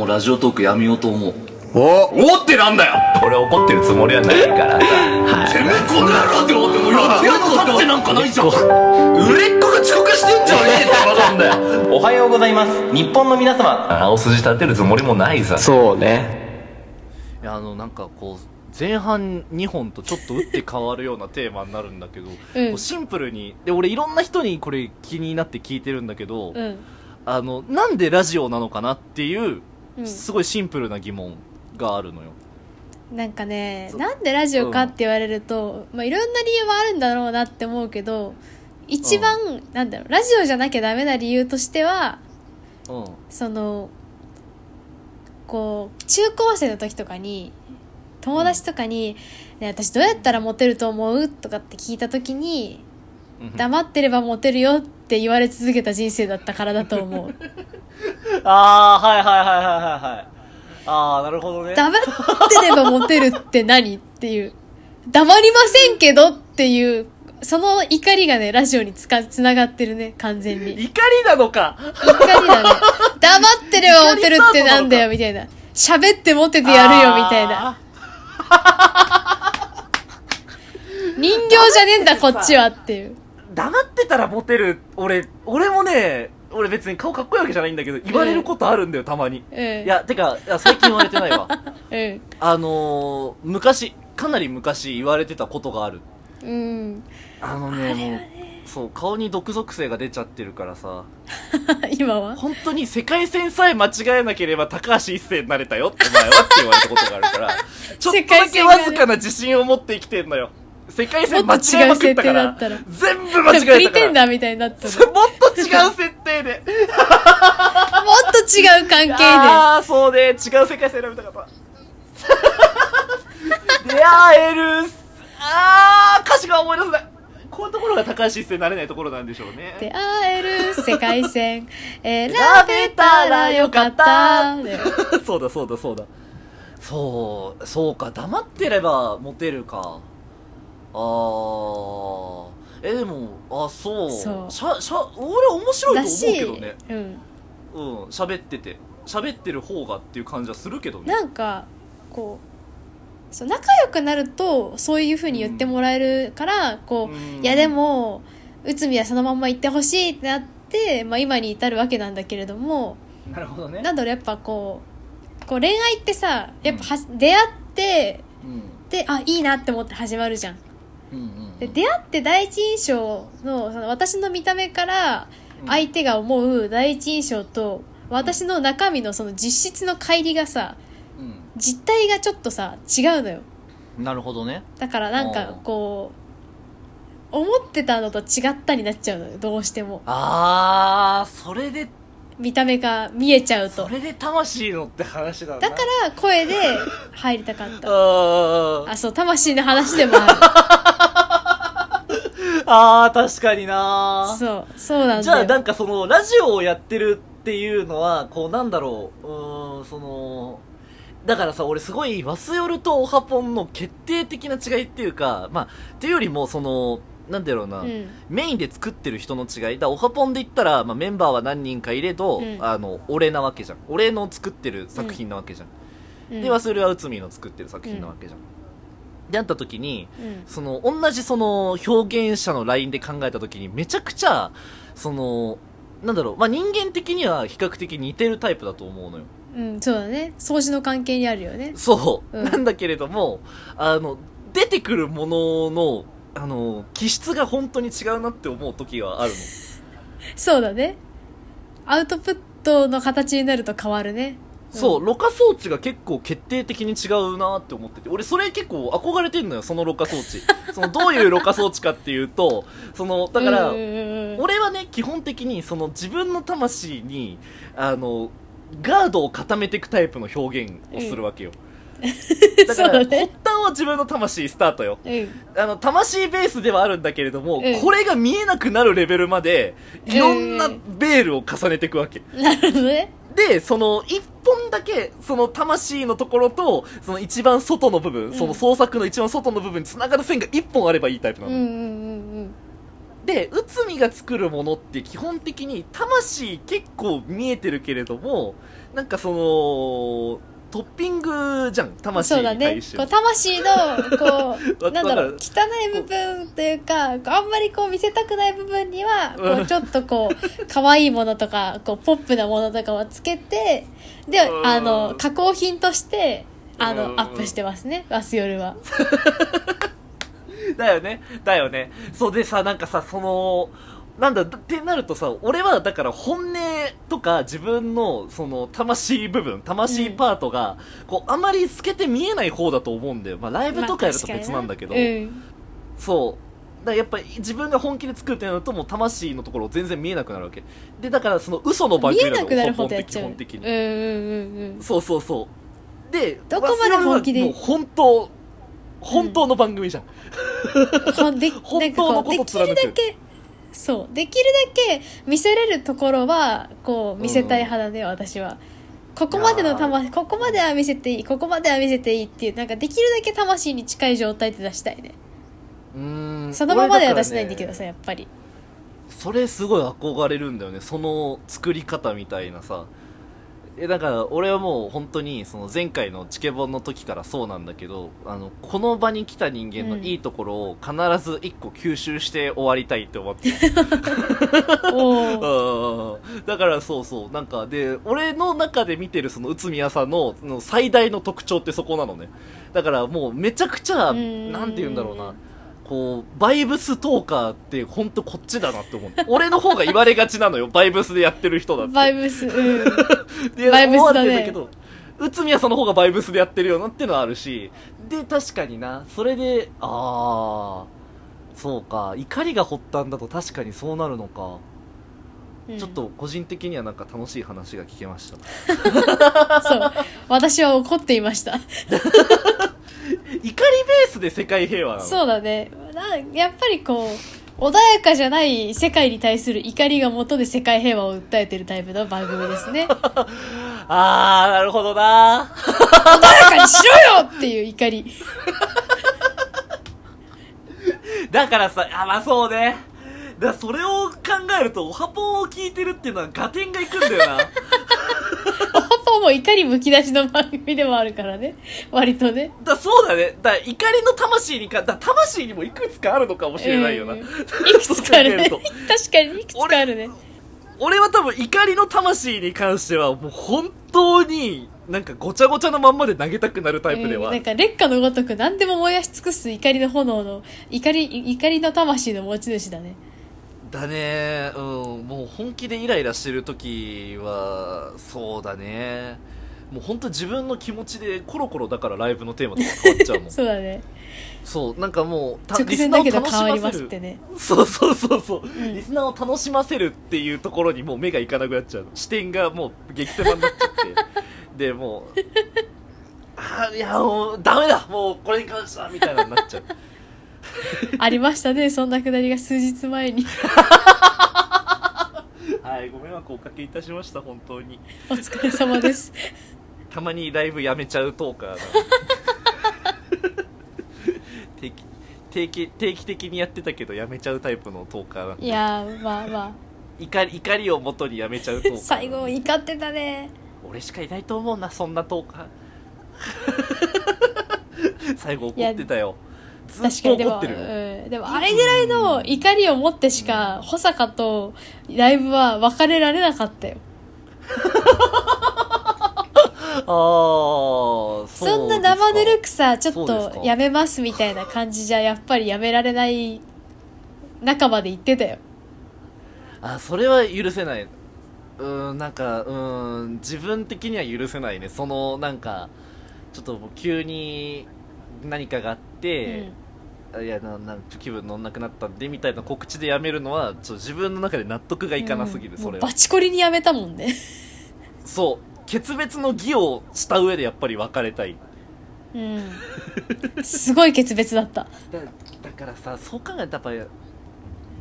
もうラジオトークやめようと思う。お。おってなんだよ。俺怒ってるつもりはないからさ。てめえこの野郎って思ってもやってやるの立ってなんかないじゃん。売れっ子が遅刻してんじゃねえって話なんだよ。おはようございます。日本の皆様。青筋立てるつもりもないさ。そうね。いやあのなんかこう前半2本とちょっと打って変わるようなテーマになるんだけど、うん。シンプルにで俺いろんな人にこれ気になって聞いてるんだけど、うん。あのなんでラジオなのかなっていううん。すごいシンプルな疑問があるのよ、なんかねそう。なんでラジオかって言われると、まあ、いろんな理由はあるんだろうなって思うけど一番、なんだろうラジオじゃなきゃダメな理由としてはうん。そのこう中高生の時とかに友達とかに、ね「私どうやったらモテると思う?」とかって聞いた時にうん。黙ってればモテるよって言われ続けた人生だったからだと思う。ああはいはいはいはいはいはい。ああなるほどね。黙ってればモテるって何っていう。黙りませんけどっていうその怒りがねラジオにつかつながってるね完全に。怒りなのか。怒りだね。黙ってればモテるってなんだよみたいな。喋ってモテてやるよみたいな。人形じゃねえんだこっちはっていう黙ってたらモテる俺俺もね俺別に顔かっこいいわけじゃないんだけど言われることあるんだよたまに。うんいやてかいや最近言われてないわ。う んあのー、昔かなり昔言われてたことがある。うん。あのねもうそう顔に毒属性が出ちゃってるからさ。今は？本当に世界線さえ間違えなければ高橋一生になれたよお前はって言われたことがあるから。ちょっとだけわずかな自信を持って生きてんのよ世界線間違えまくったからもったら。全部間違プリえたから。テンダーみたいになったのもっもっと違う設定でと違う関係で。ああそうね。違う世界線選びたかった。出会えるああ歌詞が思い出せない。こういうところが高橋一生になれないところなんでしょうね。出会える世界線。選べたらよかった。でそうだそうだそうだ。そうそうか。黙ってればモテるかあー。えでもあそう。そう。しゃしゃ俺面白いと思うけどね。うん。うん喋ってて。喋ってる方がっていう感じはするけどね。なんかこうそう仲良くなるとそういうふうに言ってもらえるから、こう、うん。いやでも内海はそのまんま行ってほしいってなって、まあ、今に至るわけなんだけれどもなるほどね。なんだろうやっぱこうこう恋愛ってさやっぱは、出会ってうん。であいいなって思って始まるじゃんうんうんで出会って第一印象のその私の見た目から相手が思う第一印象と私の中身のその実質の乖離がさうん。実態がちょっとさ違うのよ。なるほどね。だからなんかこう思ってたのと違ったになっちゃうのよどうしても。ああそれで見た目が見えちゃうと。それで魂のって話だなだ。から声で入りたかった。あそう魂の話でもあ あー確かにな。るそうそうなんじゃあなんかそのラジオをやってるっていうのはこうなんだろう。うーんそのだからさ俺すごいワスヨルとオハポンの決定的な違いっていうかまあっていうよりもそのなんだろうな、うん。メインで作ってる人の違い。だオハポンで言ったら、まあ、メンバーは何人かいれど、うん。あの俺なわけじゃん。俺の作ってる作品なわけじゃん、うん。でワスヨルは内海の作ってる作品なわけじゃん、であった時にうん。その同じその表現者のラインで考えた時にめちゃくちゃそのなんだろう、まあ、人間的には比較的似てるタイプだと思うのよ。うん。そうだね。相似の関係にあるよね。そう、うん。なんだけれどもあの出てくるもののあの気質が本当に違うなって思う時があるのそうだね。アウトプットの形になると変わるね。そう、ろ過装置が結構決定的に違うなって思ってて、俺それ結構憧れてんのよ、そのろ過装置。そのどういうろ過装置かっていうと、その、だから、うんうんうんうん。俺はね、基本的にその自分の魂に、あの、ガードを固めていくタイプの表現をするわけよ。だから、そうだね。発端は自分の魂スタートよ。うん。あの、魂ベースではあるんだけれども、うん。これが見えなくなるレベルまで、いろんなベールを重ねていくわけ。なるほどね。で、その、一本だけ、その魂のところと、その一番外の部分、その創作の一番外の部分に繋がる線が一本あればいいタイプなの。うんうんうん。で内海が作るものって基本的に魂結構見えてるけれどもなんかそのトッピングじゃん魂そうだね。こう魂のこわう なんだろう汚い部分というかあんまりこう見せたくない部分には こううんちょっとこう可愛いものとかこうポップなものとかをつけてでうん。あの加工品としてあうん。のアップしてますねバス夜は。だよね。だよね。そうでさなんかさそのなんだってなるとさ俺はだから本音とか自分のその魂部分魂パートが、こうあまり透けて見えない方だと思うんだよ、まあ、ライブとかやると別なんだけど、まあうん。そう。だやっぱり自分が本気で作るってなるともう魂のところ全然見えなくなるわけ。でだからその嘘の番見組えなくなるほどやっ基ちゃう。本的に、うんうんそうそうそう。でどこまで本気でもう本当本当の番組じゃん、ほんで 本当のことなんかこうできる貫くだけそう。できるだけ見せれるところはこう見せたい派だね、私は。ここまでの魂ここまでは見せていい。ここまでは見せていいっていうなんかできるだけ魂に近い状態で出したいね。うーん。そのままでは出せないんだけどさやっぱり。それすごい憧れるんだよね。その作り方みたいなさえだから俺はもう本当にその前回のチケボンの時からそうなんだけどあのこの場に来た人間のいいところを必ず一個吸収して終わりたいって思って うんだからそうそう。なんかで俺の中で見てるその内宮さんのの最大の特徴ってそこなのね。だからもうめちゃくちゃん。なんて言うんだろうなこうバイブストーカーって本当こっちだなって思う。俺の方が言われがちなのよ。バイブスでやってる人だって。バイブスうん。でバイブスだね。だけど内宮さんの方がバイブスでやってるよなってのはあるし。で確かにな。それでああそうか。怒りが発端だと確かにそうなるのか、うん。ちょっと個人的にはなんか楽しい話が聞けましたそう私は怒っていました怒りベースで世界平和なの？そうだね。なやっぱりこう穏やかじゃない世界に対する怒りが元で世界平和を訴えてるタイプの番組ですね。穏 ああなるほどな。やかにしろよっていう怒り。だからさあまあそうね。だそれを考えるとオハポンを聞いてるっていうのは合点がいくんだよなも怒りむき出しの番組でもあるからね。割とね。だそうだね。だ怒りの魂にかだ魂にもいくつかあるのかもしれないよな、うん いくつかあるね。確かにいくつかあるね。俺は多分怒りの魂に関してはもう本当になんかごちゃごちゃのまんまで投げたくなるタイプでは、うんなんか劣化のごとく何でも燃やし尽くす怒りの炎の怒り怒りの魂の持ち主だねだね。うん。もう本気でイライラしてる時はそうだね。もう本当自分の気持ちでコロコロだからライブのテーマとか変わっちゃうもん。そうだね。そう。なんかもうリスナーを楽しますせる。ってね。そうそうそうそう、ん。リスナーを楽しませるっていうところにもう目がいかなくなっちゃうの。視点がもう激狭になっちゃって。でもうあーいやもうダメだ。もうこれに関してはみたいなのになっちゃう ありましたねそんなくだりが数日前に。はいご迷惑をおかけいたしました本当に。お疲れ様です。たまにライブやめちゃうトーカー定期定期定期的にやってたけどやめちゃうタイプのトーカーなんで。いやーまあま怒り怒りをもとにやめちゃうトーカーあ最後怒ってたね。俺しかいないと思うなそんなトーカー。最後怒ってたよずっ確かに。でも、と怒ってるよ。うん、でもあれぐらいの怒りを持ってしか保坂とライブは別れられなかったよ。ああそそんな生ぬるくさちょっとやめますみたいな感じじゃやっぱりやめられない仲まで言ってたよ。あそれは許せない。うーんなんかうーん自分的には許せないね。そのなんかちょっと急に何かがあって、あいやななん気分乗んなくなったんでみたいな告知でやめるのはちょ自分の中で納得がいかなすぎる、うん。それは。バチコリにやめたもんね。そう。決別の儀をした上でやっぱり別れたい。うん。すごい決別だった。だだからさそう考えたらや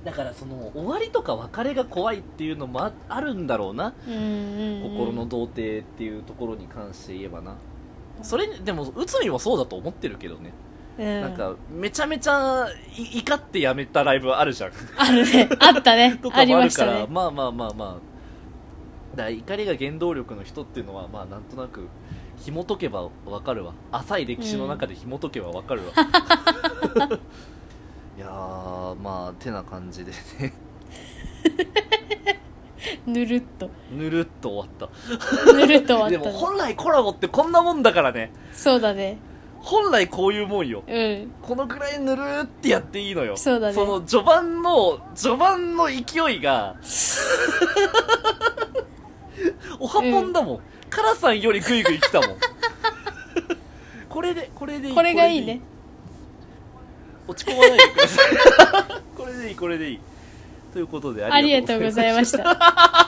だからその終わりとか別れが怖いっていうのもああるんだろうな、うんうんうん。心の童貞っていうところに関して言えばなそれにでも内海もそうだと思ってるけどね。うん。なんかめちゃめちゃい怒ってやめたライブあるじゃん。あるね。あったね。とありかもあるからね。まあまあまあまあ。だ怒りが原動力の人っていうのはまあなんとなく紐解けばわかるわ。浅い歴史の中で紐解けばわかるわ、いやーまあてな感じでね ぬるっと。ぬるっと終わっぬるっと終わったね。も本来コラボってこんなもんだからね。そうだね。本来こういうもんよ。うん。このくらいぬるーってやっていいのよ。そうだね。その序盤の序盤の勢いが おはぽんだもん、カラさんよりグイグイ来たもん。これでこれでいい。これがいいね。落ち込まないでください。これでいいこれでいいということでありがとうございました。